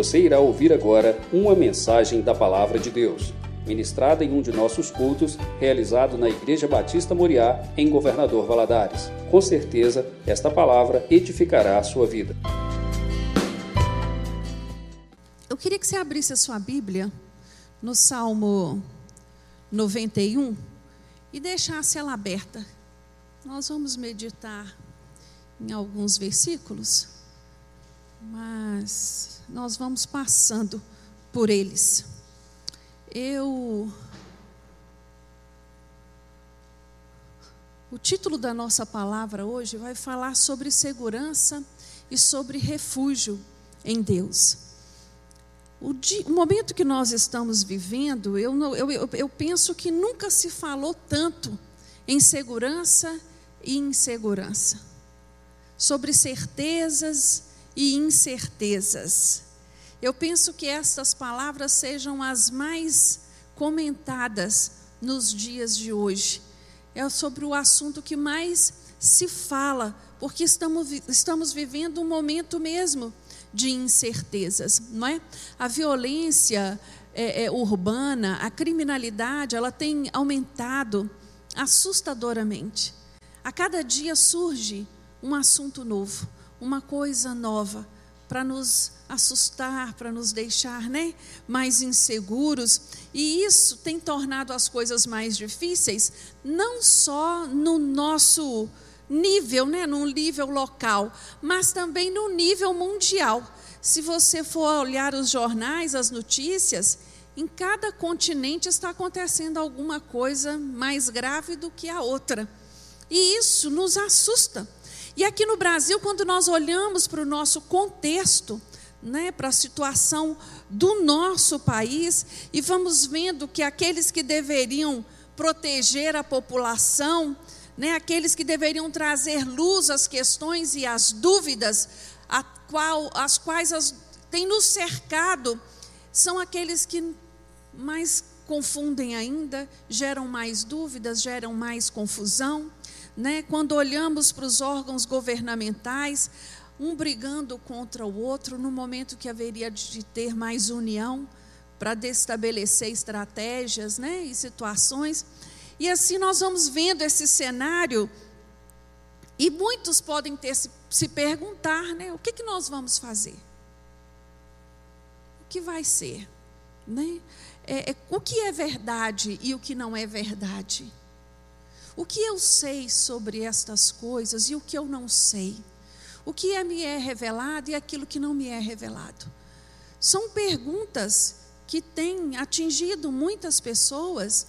Você irá ouvir agora uma mensagem da Palavra de Deus, ministrada em um de nossos cultos, realizado na Igreja Batista Moriá, em Governador Valadares. Com certeza, esta palavra edificará a sua vida. Eu queria que você abrisse a sua Bíblia no Salmo 91 e deixasse ela aberta. Nós vamos meditar em alguns versículos, mas nós vamos passando por eles. Eu. O título da nossa palavra hoje vai falar sobre segurança e sobre refúgio em Deus. O, dia, o, momento que nós estamos vivendo, eu, eu, eu, eu penso que nunca se falou tanto em segurança e insegurança, sobre certezas e incertezas. Eu penso que estas palavras sejam as mais comentadas nos dias de hoje. É sobre o assunto que mais se fala, porque estamos, estamos vivendo um momento mesmo de incertezas, não é? A violência é, é, urbana, a criminalidade, ela tem aumentado assustadoramente. A cada dia surge um assunto novo, uma coisa nova para nos assustar, para nos deixar, né, mais inseguros. E isso tem tornado as coisas mais difíceis, não só no nosso nível, né, num nível local, mas também no nível mundial. Se você for olhar os jornais, as notícias, em cada continente está acontecendo alguma coisa mais grave do que a outra. E isso nos assusta. E aqui no Brasil, quando nós olhamos para o nosso contexto, né, para a situação do nosso país, e vamos vendo que aqueles que deveriam proteger a população, né, aqueles que deveriam trazer luz às questões e às dúvidas, a qual, as quais as, têm nos cercado, são aqueles que mais confundem ainda, geram mais dúvidas, geram mais confusão. Né? Quando olhamos para os órgãos governamentais, um brigando contra o outro, no momento que haveria de ter mais união para destabelecer estratégias né? e situações. E assim nós vamos vendo esse cenário, e muitos podem ter se, se perguntar, né? O que, que nós vamos fazer? O que vai ser? Né? É, é, o que é verdade e o que não é verdade? O que eu sei sobre estas coisas e o que eu não sei? O que é, me é revelado e aquilo que não me é revelado? São perguntas que têm atingido muitas pessoas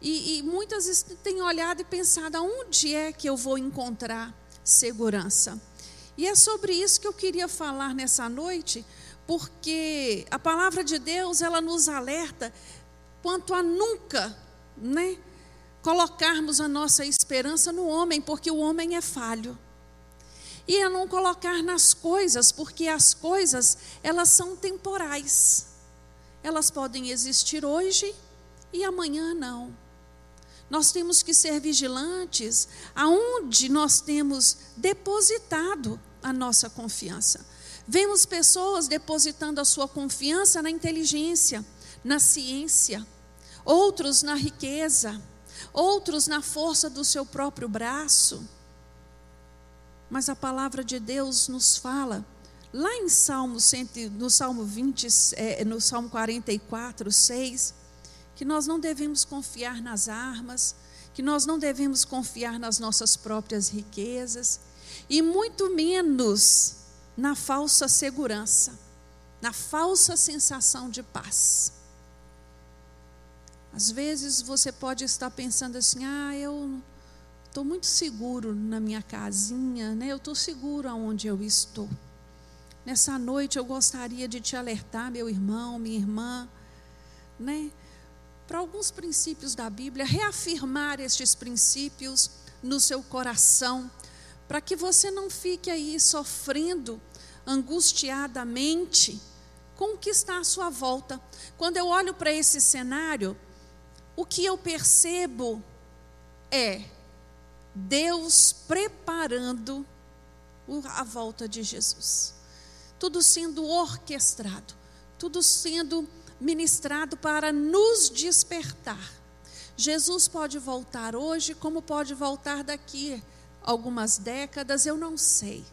e, e muitas têm olhado e pensado: aonde é que eu vou encontrar segurança? E é sobre isso que eu queria falar nessa noite, porque a palavra de Deus ela nos alerta quanto a nunca, né, colocarmos a nossa esperança no homem, porque o homem é falho. E a não colocar nas coisas, porque as coisas elas são temporais. Elas podem existir hoje e amanhã não. Nós temos que ser vigilantes aonde nós temos depositado a nossa confiança. Vemos pessoas depositando a sua confiança na inteligência, na ciência, outros na riqueza, outros na força do seu próprio braço. Mas a palavra de Deus nos fala, lá em Salmo, no Salmo 20, é, no Salmo 44, 6, que nós não devemos confiar nas armas, que nós não devemos confiar nas nossas próprias riquezas, e muito menos na falsa segurança, na falsa sensação de paz. Às vezes você pode estar pensando assim: ah, eu estou muito seguro na minha casinha, né? eu estou seguro aonde eu estou. Nessa noite eu gostaria de te alertar, meu irmão, minha irmã, né? para alguns princípios da Bíblia, reafirmar estes princípios no seu coração, para que você não fique aí sofrendo angustiadamente com o que está à sua volta. Quando eu olho para esse cenário, o que eu percebo é Deus preparando a volta de Jesus. Tudo sendo orquestrado tudo sendo ministrado para nos despertar. Jesus pode voltar hoje, como pode voltar daqui algumas décadas, eu não sei.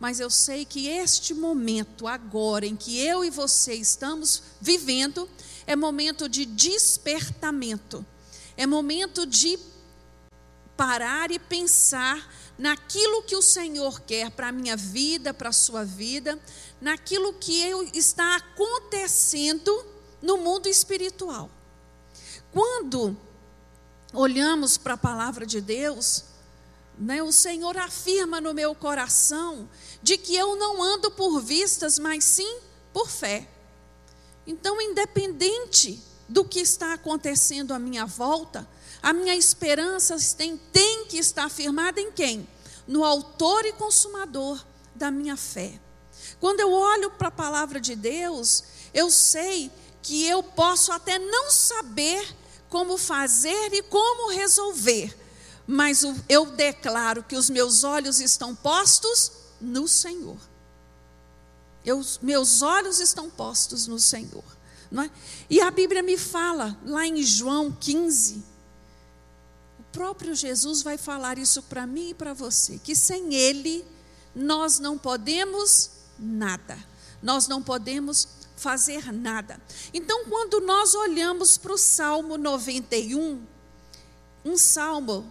Mas eu sei que este momento, agora, em que eu e você estamos vivendo, é momento de despertamento, é momento de parar e pensar naquilo que o Senhor quer para a minha vida, para a sua vida, naquilo que está acontecendo no mundo espiritual. Quando olhamos para a palavra de Deus, né, o Senhor afirma no meu coração de que eu não ando por vistas, mas sim por fé. Então, independente do que está acontecendo à minha volta, a minha esperança tem, tem que estar firmada em quem? No Autor e Consumador da minha fé. Quando eu olho para a palavra de Deus, eu sei que eu posso até não saber como fazer e como resolver, mas eu declaro que os meus olhos estão postos no Senhor. Eu, meus olhos estão postos no Senhor. Não é? E a Bíblia me fala, lá em João 15, o próprio Jesus vai falar isso para mim e para você, que sem Ele nós não podemos nada, nós não podemos fazer nada. Então, quando nós olhamos para o Salmo 91, um salmo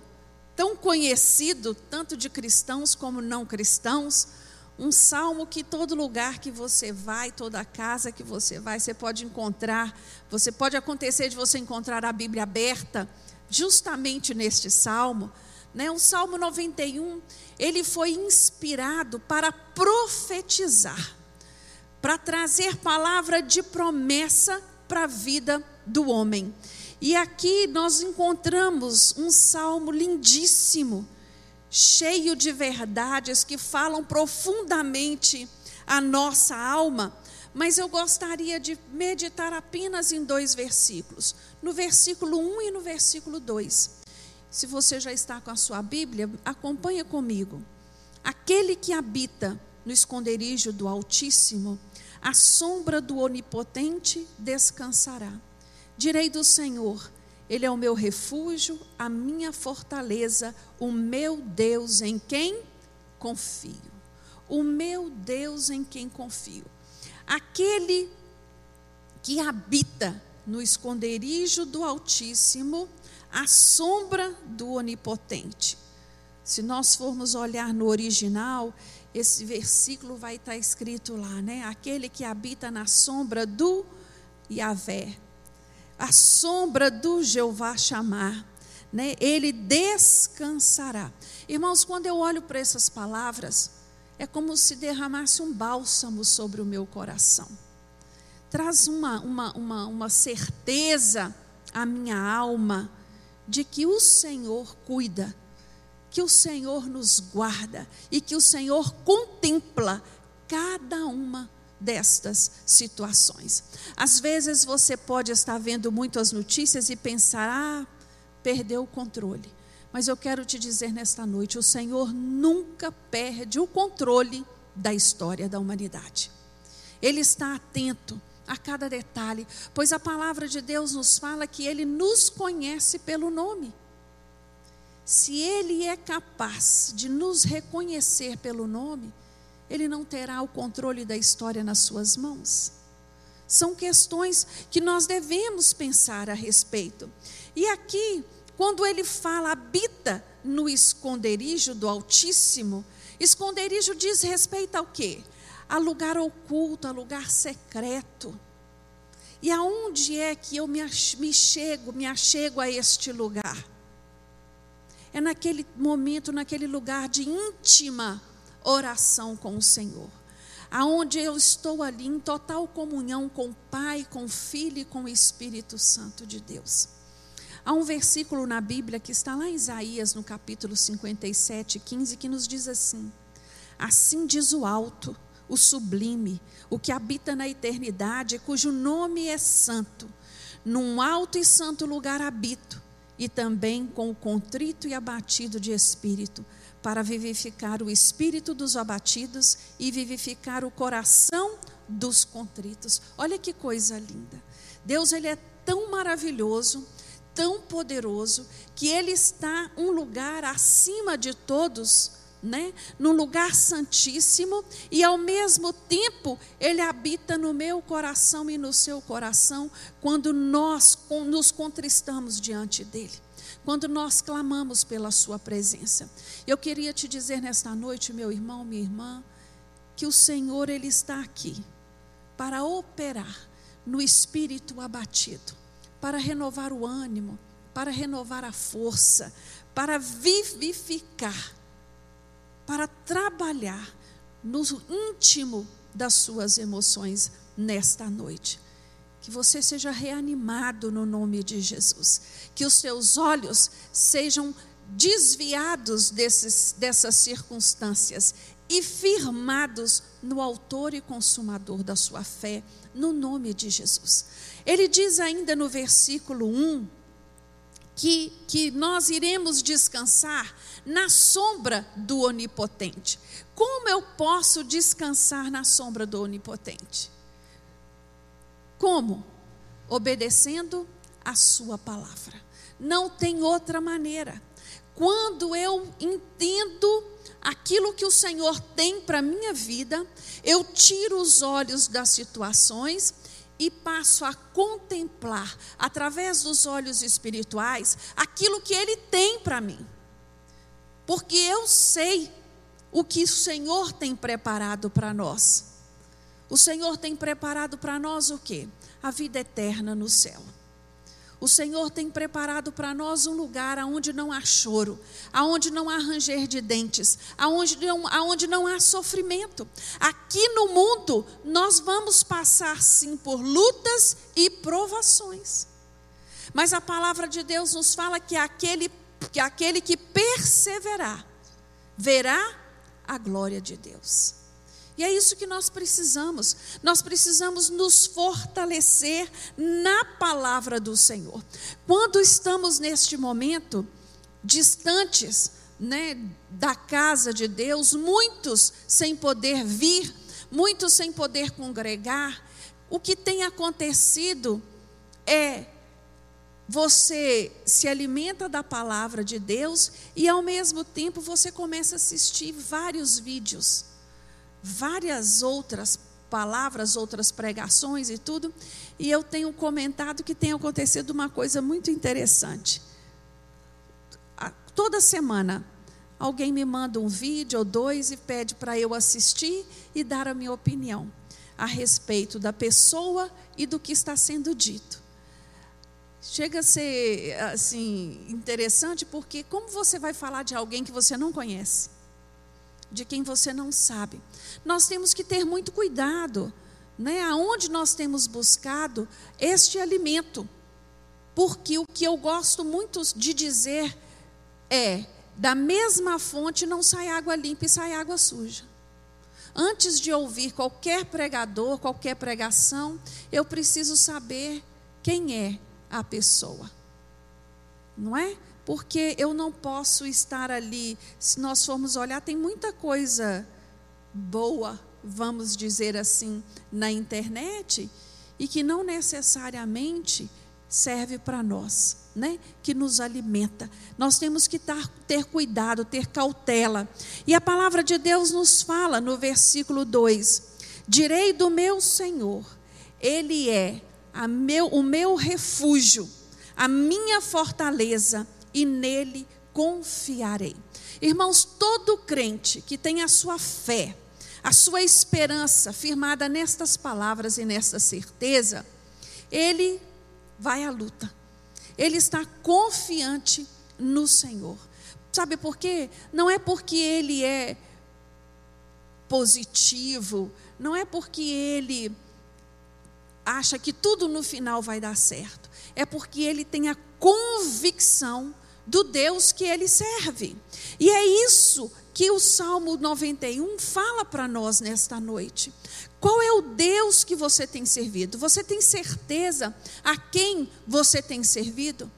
tão conhecido, tanto de cristãos como não cristãos, um salmo que todo lugar que você vai, toda casa que você vai, você pode encontrar, você pode acontecer de você encontrar a Bíblia aberta, justamente neste salmo, né? O Salmo 91, ele foi inspirado para profetizar, para trazer palavra de promessa para a vida do homem. E aqui nós encontramos um salmo lindíssimo, cheio de verdades que falam profundamente a nossa alma, mas eu gostaria de meditar apenas em dois versículos, no versículo 1 e no versículo 2. Se você já está com a sua Bíblia, acompanha comigo. Aquele que habita no esconderijo do Altíssimo, a sombra do Onipotente descansará. Direi do Senhor, ele é o meu refúgio, a minha fortaleza, o meu Deus em quem confio. O meu Deus em quem confio. Aquele que habita no esconderijo do Altíssimo, a sombra do Onipotente. Se nós formos olhar no original, esse versículo vai estar escrito lá, né? Aquele que habita na sombra do Yahvé a sombra do Jeová chamar, né? Ele descansará. Irmãos, quando eu olho para essas palavras, é como se derramasse um bálsamo sobre o meu coração. Traz uma, uma, uma, uma certeza à minha alma de que o Senhor cuida, que o Senhor nos guarda e que o Senhor contempla cada uma destas situações. Às vezes você pode estar vendo muitas notícias e pensar: ah, perdeu o controle. Mas eu quero te dizer nesta noite: o Senhor nunca perde o controle da história da humanidade. Ele está atento a cada detalhe, pois a palavra de Deus nos fala que Ele nos conhece pelo nome. Se Ele é capaz de nos reconhecer pelo nome, ele não terá o controle da história nas suas mãos? São questões que nós devemos pensar a respeito. E aqui, quando ele fala habita no esconderijo do Altíssimo, esconderijo diz respeito ao quê? A lugar oculto, a lugar secreto. E aonde é que eu me, me chego, me achego a este lugar? É naquele momento, naquele lugar de íntima oração com o Senhor. Aonde eu estou ali em total comunhão com o Pai, com o Filho e com o Espírito Santo de Deus. Há um versículo na Bíblia que está lá em Isaías, no capítulo 57, 15, que nos diz assim: Assim diz o alto, o sublime, o que habita na eternidade, cujo nome é santo. Num alto e santo lugar habito, e também com o contrito e abatido de espírito, para vivificar o espírito dos abatidos e vivificar o coração dos contritos. Olha que coisa linda. Deus ele é tão maravilhoso, tão poderoso, que ele está um lugar acima de todos, né? Num lugar santíssimo e ao mesmo tempo ele habita no meu coração e no seu coração quando nós nos contristamos diante dele quando nós clamamos pela Sua presença. Eu queria te dizer nesta noite, meu irmão, minha irmã, que o Senhor, Ele está aqui para operar no espírito abatido, para renovar o ânimo, para renovar a força, para vivificar, para trabalhar no íntimo das suas emoções nesta noite que você seja reanimado no nome de Jesus, que os seus olhos sejam desviados desses, dessas circunstâncias e firmados no Autor e Consumador da sua fé, no nome de Jesus. Ele diz ainda no versículo 1 que, que nós iremos descansar na sombra do Onipotente. Como eu posso descansar na sombra do Onipotente? Como? Obedecendo a Sua palavra. Não tem outra maneira. Quando eu entendo aquilo que o Senhor tem para a minha vida, eu tiro os olhos das situações e passo a contemplar, através dos olhos espirituais, aquilo que Ele tem para mim. Porque eu sei o que o Senhor tem preparado para nós. O Senhor tem preparado para nós o quê? A vida eterna no céu. O Senhor tem preparado para nós um lugar aonde não há choro, aonde não há ranger de dentes, aonde não, aonde não há sofrimento. Aqui no mundo nós vamos passar sim por lutas e provações. Mas a palavra de Deus nos fala que aquele que aquele que perseverar verá a glória de Deus. E é isso que nós precisamos. Nós precisamos nos fortalecer na palavra do Senhor. Quando estamos neste momento distantes, né, da casa de Deus, muitos sem poder vir, muitos sem poder congregar, o que tem acontecido é você se alimenta da palavra de Deus e ao mesmo tempo você começa a assistir vários vídeos várias outras palavras, outras pregações e tudo, e eu tenho comentado que tem acontecido uma coisa muito interessante. Toda semana alguém me manda um vídeo ou dois e pede para eu assistir e dar a minha opinião a respeito da pessoa e do que está sendo dito. Chega a ser assim interessante porque como você vai falar de alguém que você não conhece? De quem você não sabe. Nós temos que ter muito cuidado, né? Aonde nós temos buscado este alimento. Porque o que eu gosto muito de dizer é: da mesma fonte não sai água limpa e sai água suja. Antes de ouvir qualquer pregador, qualquer pregação, eu preciso saber quem é a pessoa. Não é? Porque eu não posso estar ali. Se nós formos olhar, tem muita coisa boa, vamos dizer assim, na internet e que não necessariamente serve para nós, né? Que nos alimenta. Nós temos que tar, ter cuidado, ter cautela. E a palavra de Deus nos fala no versículo 2: Direi do meu Senhor, Ele é meu, o meu refúgio, a minha fortaleza e nele confiarei. Irmãos, todo crente que tem a sua fé, a sua esperança firmada nestas palavras e nesta certeza, ele vai à luta. Ele está confiante no Senhor. Sabe por quê? Não é porque ele é positivo, não é porque ele acha que tudo no final vai dar certo. É porque ele tem a convicção do Deus que ele serve. E é isso que o Salmo 91 fala para nós nesta noite. Qual é o Deus que você tem servido? Você tem certeza a quem você tem servido?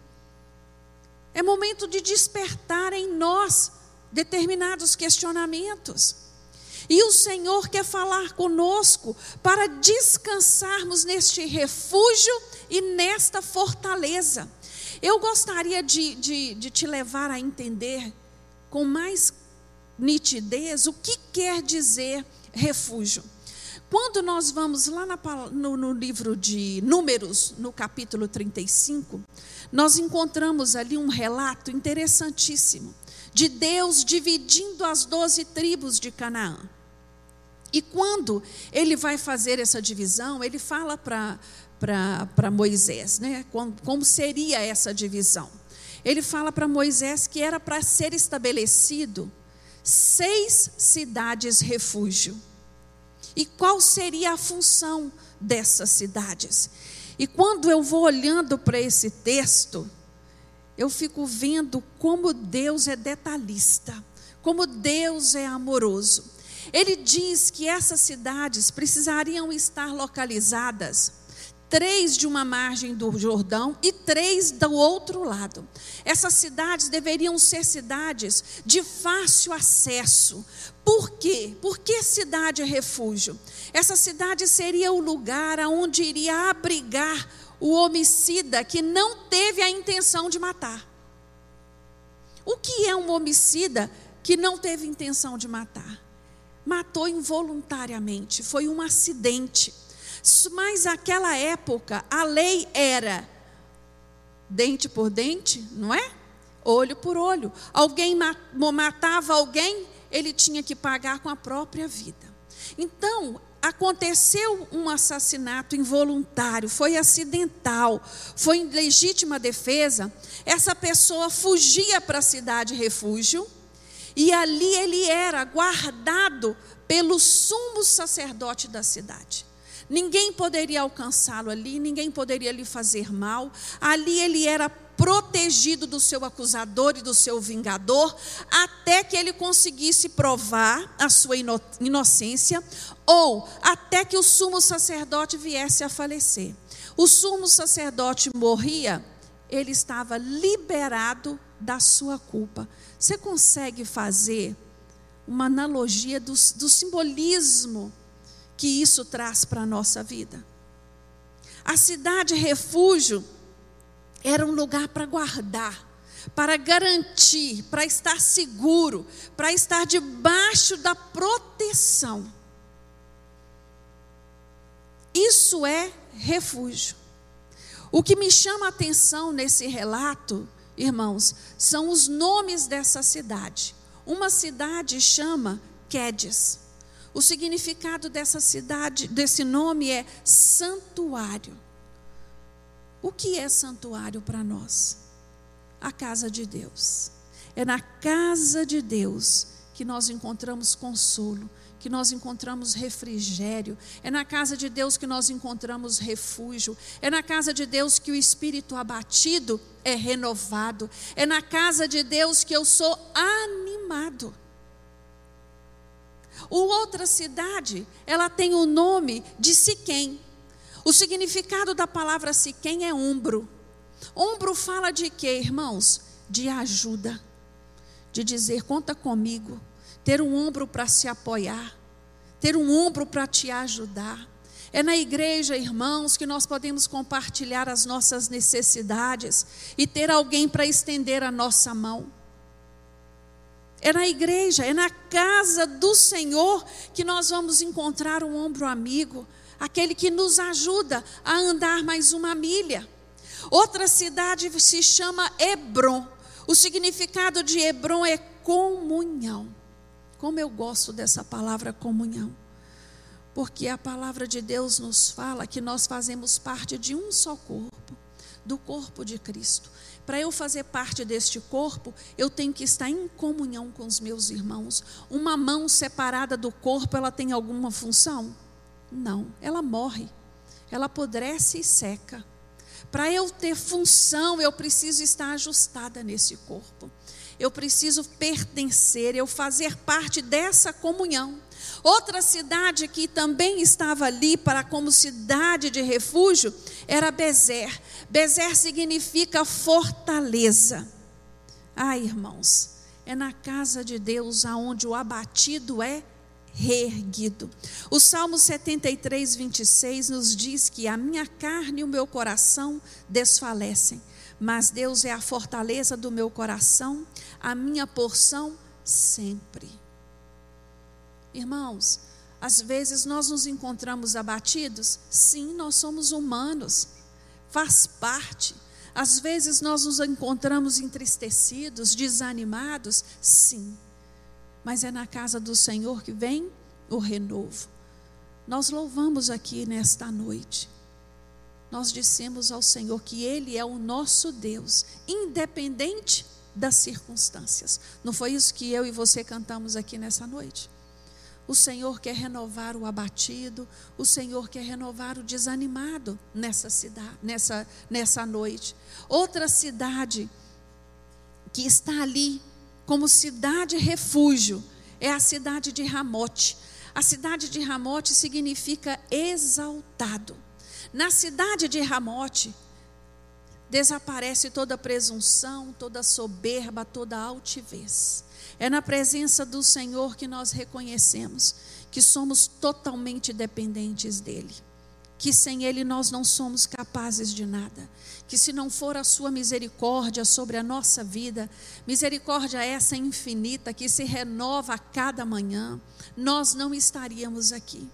É momento de despertar em nós determinados questionamentos. E o Senhor quer falar conosco para descansarmos neste refúgio e nesta fortaleza. Eu gostaria de, de, de te levar a entender com mais nitidez o que quer dizer refúgio. Quando nós vamos lá na, no, no, livro de Números, no capítulo 35, nós encontramos ali um relato interessantíssimo de Deus dividindo as doze tribos de Canaã. E quando ele vai fazer essa divisão, ele fala para Moisés, né, como, como seria essa divisão. Ele fala para Moisés que era para ser estabelecido seis cidades refúgio. E qual seria a função dessas cidades? E quando eu vou olhando para esse texto, eu fico vendo como Deus é detalhista, como Deus é amoroso. Ele diz que essas cidades precisariam estar localizadas três de uma margem do Jordão e três do outro lado. Essas cidades deveriam ser cidades de fácil acesso. Por quê? Por que cidade é refúgio? Essa cidade seria o lugar onde iria abrigar o homicida que não teve a intenção de matar. O que é um homicida que não teve intenção de matar? matou involuntariamente, foi um acidente. Mas naquela época a lei era dente por dente, não é? Olho por olho. Alguém matava alguém, ele tinha que pagar com a própria vida. Então, aconteceu um assassinato involuntário, foi acidental, foi em legítima defesa. Essa pessoa fugia para a cidade refúgio e ali ele era guardado pelo sumo sacerdote da cidade. Ninguém poderia alcançá-lo ali, ninguém poderia lhe fazer mal. Ali ele era protegido do seu acusador e do seu vingador, até que ele conseguisse provar a sua inocência, ou até que o sumo sacerdote viesse a falecer. O sumo sacerdote morria, ele estava liberado da sua culpa. Você consegue fazer uma analogia do, do simbolismo que isso traz para a nossa vida? A cidade refúgio era um lugar para guardar, para garantir, para estar seguro, para estar debaixo da proteção. Isso é refúgio. O que me chama a atenção nesse relato irmãos, são os nomes dessa cidade. Uma cidade chama Quedes. O significado dessa cidade, desse nome é santuário. O que é santuário para nós? A casa de Deus. É na casa de Deus que nós encontramos consolo, que nós encontramos refrigério, é na casa de Deus que nós encontramos refúgio, é na casa de Deus que o espírito abatido é renovado, é na casa de Deus que eu sou animado. O outra cidade, ela tem o nome de Siquém. O significado da palavra Siquém é ombro. Ombro fala de quê, irmãos? De ajuda, de dizer conta comigo, ter um ombro para se apoiar, ter um ombro para te ajudar. É na igreja, irmãos, que nós podemos compartilhar as nossas necessidades e ter alguém para estender a nossa mão. É na igreja, é na casa do Senhor que nós vamos encontrar um ombro amigo, aquele que nos ajuda a andar mais uma milha. Outra cidade se chama Hebron. O significado de Hebron é comunhão. Como eu gosto dessa palavra comunhão. Porque a palavra de Deus nos fala que nós fazemos parte de um só corpo, do corpo de Cristo. Para eu fazer parte deste corpo, eu tenho que estar em comunhão com os meus irmãos. Uma mão separada do corpo, ela tem alguma função? Não, ela morre. Ela apodrece e seca. Para eu ter função, eu preciso estar ajustada nesse corpo eu preciso pertencer, eu fazer parte dessa comunhão. Outra cidade que também estava ali para como cidade de refúgio era Bezer. Bezer significa fortaleza. Ah, irmãos, é na casa de Deus aonde o abatido é reerguido. O Salmo 73, 26 nos diz que a minha carne e o meu coração desfalecem, mas Deus é a fortaleza do meu coração, a minha porção sempre. Irmãos, às vezes nós nos encontramos abatidos? Sim, nós somos humanos, faz parte. Às vezes nós nos encontramos entristecidos, desanimados? Sim mas é na casa do Senhor que vem o renovo. Nós louvamos aqui nesta noite. Nós dissemos ao Senhor que Ele é o nosso Deus, independente das circunstâncias. Não foi isso que eu e você cantamos aqui nessa noite? O Senhor quer renovar o abatido, o Senhor quer renovar o desanimado nessa cidade, nessa, nessa noite. Outra cidade que está ali como cidade refúgio é a cidade de Ramote. A cidade de Ramote significa exaltado. Na cidade de Ramote desaparece toda presunção, toda soberba, toda altivez. É na presença do Senhor que nós reconhecemos que somos totalmente dependentes dele que sem Ele nós não somos capazes de nada, que se não for a Sua misericórdia sobre a nossa vida, misericórdia essa infinita que se renova a cada manhã, nós não estaríamos aqui.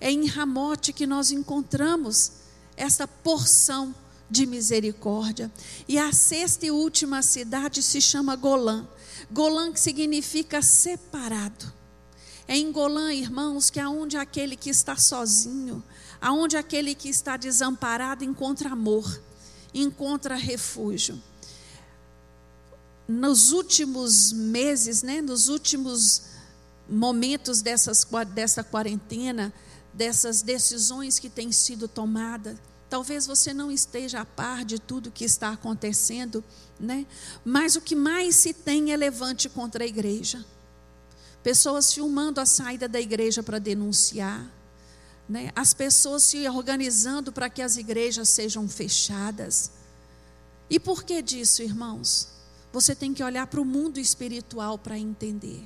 É em Ramote que nós encontramos essa porção de misericórdia. E a sexta e última cidade se chama Golã. Golã que significa separado. É em Golã, irmãos, que é onde aquele que está sozinho, aonde aquele que está desamparado encontra amor, encontra refúgio. Nos últimos meses, né, nos últimos momentos dessas, dessa quarentena, dessas decisões que têm sido tomadas, talvez você não esteja a par de tudo que está acontecendo, né? Mas o que mais se tem é levante contra a igreja. Pessoas filmando a saída da igreja para denunciar né? as pessoas se organizando para que as igrejas sejam fechadas. E por que disso, irmãos? Você tem que olhar para o mundo espiritual para entender.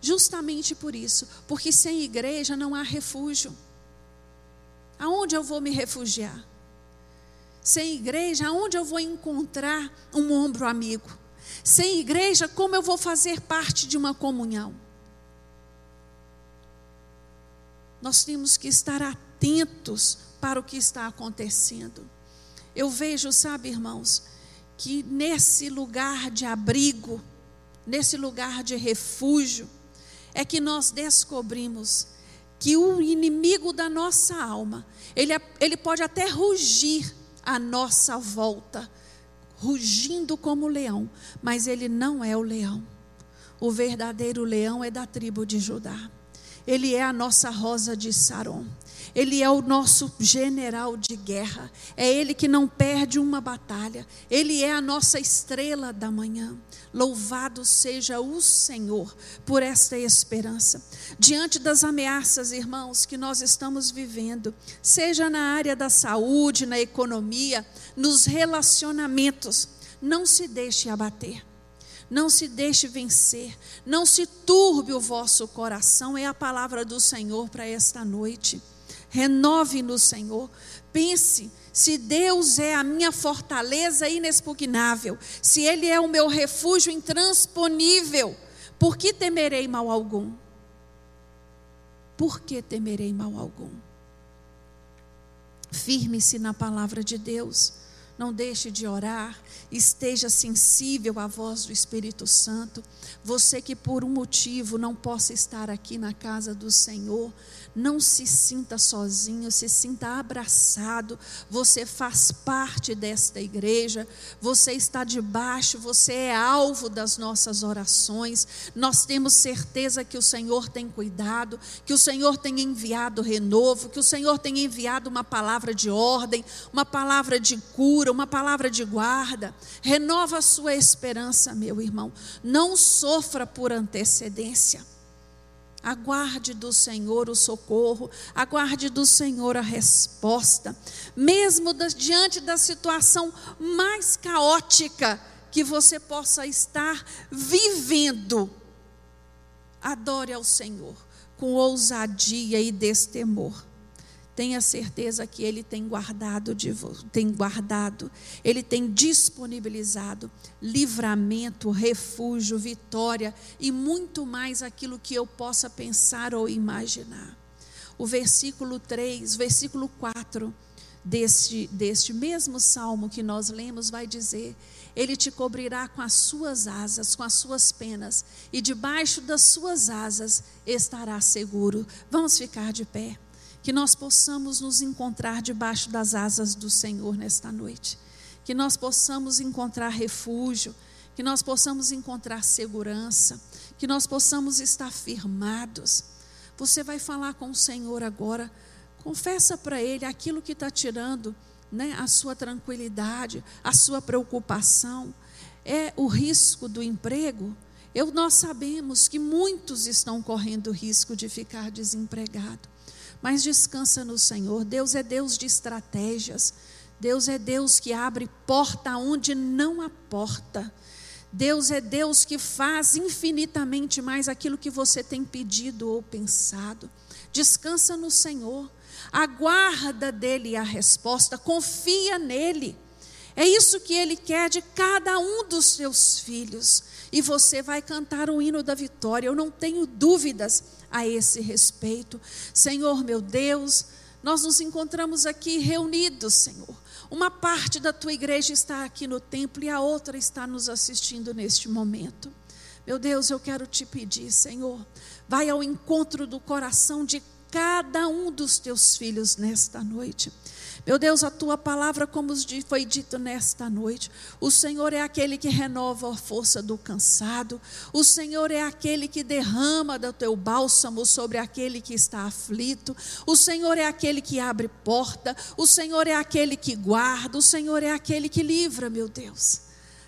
Justamente por isso, porque sem igreja não há refúgio. Aonde eu vou me refugiar? Sem igreja, aonde eu vou encontrar um ombro amigo? Sem igreja, como eu vou fazer parte de uma comunhão? nós temos que estar atentos para o que está acontecendo. Eu vejo, sabe, irmãos, que nesse lugar de abrigo, nesse lugar de refúgio, é que nós descobrimos que o inimigo da nossa alma, ele, ele pode até rugir à nossa volta, rugindo como leão, mas ele não é o leão. O verdadeiro leão é da tribo de Judá. Ele é a nossa rosa de Saron. Ele é o nosso general de guerra. É Ele que não perde uma batalha. Ele é a nossa estrela da manhã. Louvado seja o Senhor por esta esperança. Diante das ameaças, irmãos, que nós estamos vivendo, seja na área da saúde, na economia, nos relacionamentos, não se deixe abater. Não se deixe vencer, não se turbe o vosso coração, é a palavra do Senhor para esta noite. Renove no Senhor. Pense, se Deus é a minha fortaleza inexpugnável, se Ele é o meu refúgio intransponível, por que temerei mal algum? Por que temerei mal algum? Firme-se na palavra de Deus não deixe de orar, esteja sensível à voz do Espírito Santo. Você que por um motivo não possa estar aqui na casa do Senhor, não se sinta sozinho, se sinta abraçado. Você faz parte desta igreja, você está debaixo, você é alvo das nossas orações. Nós temos certeza que o Senhor tem cuidado, que o Senhor tem enviado renovo, que o Senhor tem enviado uma palavra de ordem, uma palavra de cura, uma palavra de guarda. Renova a sua esperança, meu irmão. Não sofra por antecedência. Aguarde do Senhor o socorro, aguarde do Senhor a resposta, mesmo diante da situação mais caótica que você possa estar vivendo. Adore ao Senhor com ousadia e destemor. Tenha certeza que Ele tem guardado, de, tem guardado, Ele tem disponibilizado livramento, refúgio, vitória e muito mais aquilo que eu possa pensar ou imaginar. O versículo 3, versículo 4 deste, deste mesmo salmo que nós lemos vai dizer: Ele te cobrirá com as suas asas, com as suas penas, e debaixo das suas asas estará seguro. Vamos ficar de pé que nós possamos nos encontrar debaixo das asas do Senhor nesta noite, que nós possamos encontrar refúgio, que nós possamos encontrar segurança, que nós possamos estar firmados. Você vai falar com o Senhor agora, confessa para Ele aquilo que está tirando né, a sua tranquilidade, a sua preocupação. É o risco do emprego? Eu, nós sabemos que muitos estão correndo risco de ficar desempregado. Mas descansa no Senhor. Deus é Deus de estratégias. Deus é Deus que abre porta onde não há porta. Deus é Deus que faz infinitamente mais aquilo que você tem pedido ou pensado. Descansa no Senhor. Aguarda dele a resposta, confia nele. É isso que ele quer de cada um dos seus filhos. E você vai cantar o hino da vitória. Eu não tenho dúvidas a esse respeito. Senhor meu Deus, nós nos encontramos aqui reunidos, Senhor. Uma parte da tua igreja está aqui no templo e a outra está nos assistindo neste momento. Meu Deus, eu quero te pedir, Senhor, vai ao encontro do coração de cada um dos teus filhos nesta noite. Meu Deus, a tua palavra, como foi dito nesta noite, o Senhor é aquele que renova a força do cansado, o Senhor é aquele que derrama do teu bálsamo sobre aquele que está aflito, o Senhor é aquele que abre porta, o Senhor é aquele que guarda, o Senhor é aquele que livra, meu Deus.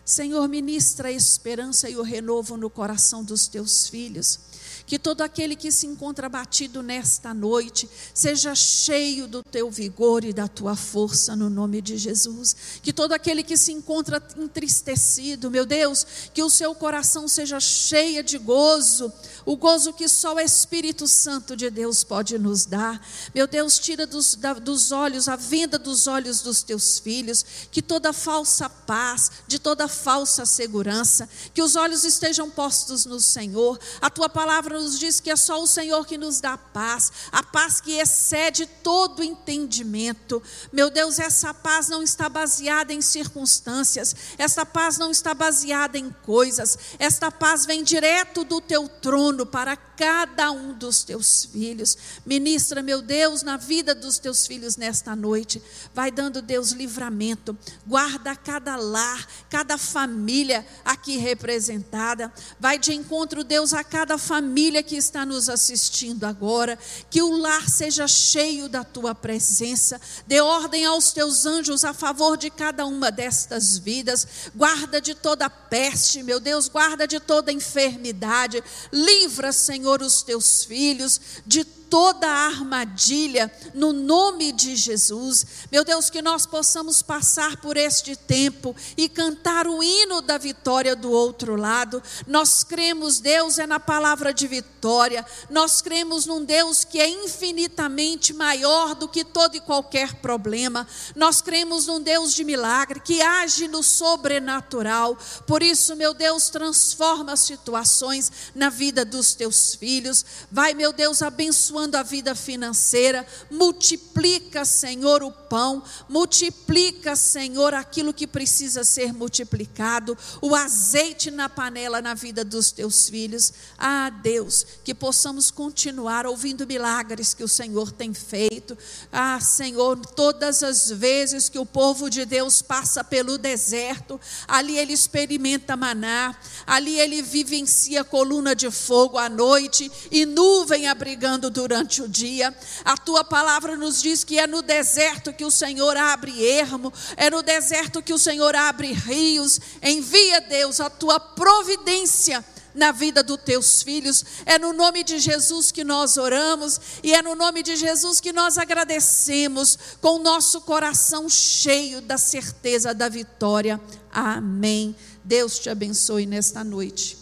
Senhor, ministra a esperança e o renovo no coração dos teus filhos que todo aquele que se encontra batido nesta noite seja cheio do teu vigor e da tua força no nome de Jesus. Que todo aquele que se encontra entristecido, meu Deus, que o seu coração seja cheio de gozo, o gozo que só o Espírito Santo de Deus pode nos dar. Meu Deus, tira dos, da, dos olhos, a venda dos olhos dos teus filhos, que toda falsa paz, de toda falsa segurança, que os olhos estejam postos no Senhor. A tua palavra nos diz que é só o Senhor que nos dá paz, a paz que excede todo entendimento. Meu Deus, essa paz não está baseada em circunstâncias, essa paz não está baseada em coisas, esta paz vem direto do teu trono para cada um dos teus filhos. Ministra, meu Deus, na vida dos teus filhos nesta noite. Vai dando, Deus, livramento. Guarda cada lar, cada família aqui representada. Vai de encontro, Deus, a cada família que está nos assistindo agora. Que o lar seja cheio da tua presença. Dê ordem aos teus anjos a favor de cada uma destas vidas. Guarda de toda peste, meu Deus, guarda de toda enfermidade. Livra, Senhor, os teus filhos de toda a armadilha, no nome de Jesus. Meu Deus, que nós possamos passar por este tempo e cantar o hino da vitória do outro lado. Nós cremos, Deus, é na palavra de vitória. Nós cremos num Deus que é infinitamente maior do que todo e qualquer problema. Nós cremos num Deus de milagre, que age no sobrenatural. Por isso, meu Deus, transforma situações na vida dos teus filhos. Vai, meu Deus, abençoando abençoando a vida financeira. Multiplica, Senhor, o pão. Multiplica, Senhor, aquilo que precisa ser multiplicado. O azeite na panela na vida dos teus filhos. Ah, Deus, que possamos continuar ouvindo milagres que o Senhor tem feito. Ah, Senhor, todas as vezes que o povo de Deus passa pelo deserto, ali ele experimenta maná, ali ele vivencia coluna de fogo à noite e nuvem abrigando durante durante o dia. A tua palavra nos diz que é no deserto que o Senhor abre ermo, é no deserto que o Senhor abre rios. Envia, Deus, a tua providência na vida dos teus filhos. É no nome de Jesus que nós oramos e é no nome de Jesus que nós agradecemos com o nosso coração cheio da certeza da vitória. Amém. Deus te abençoe nesta noite.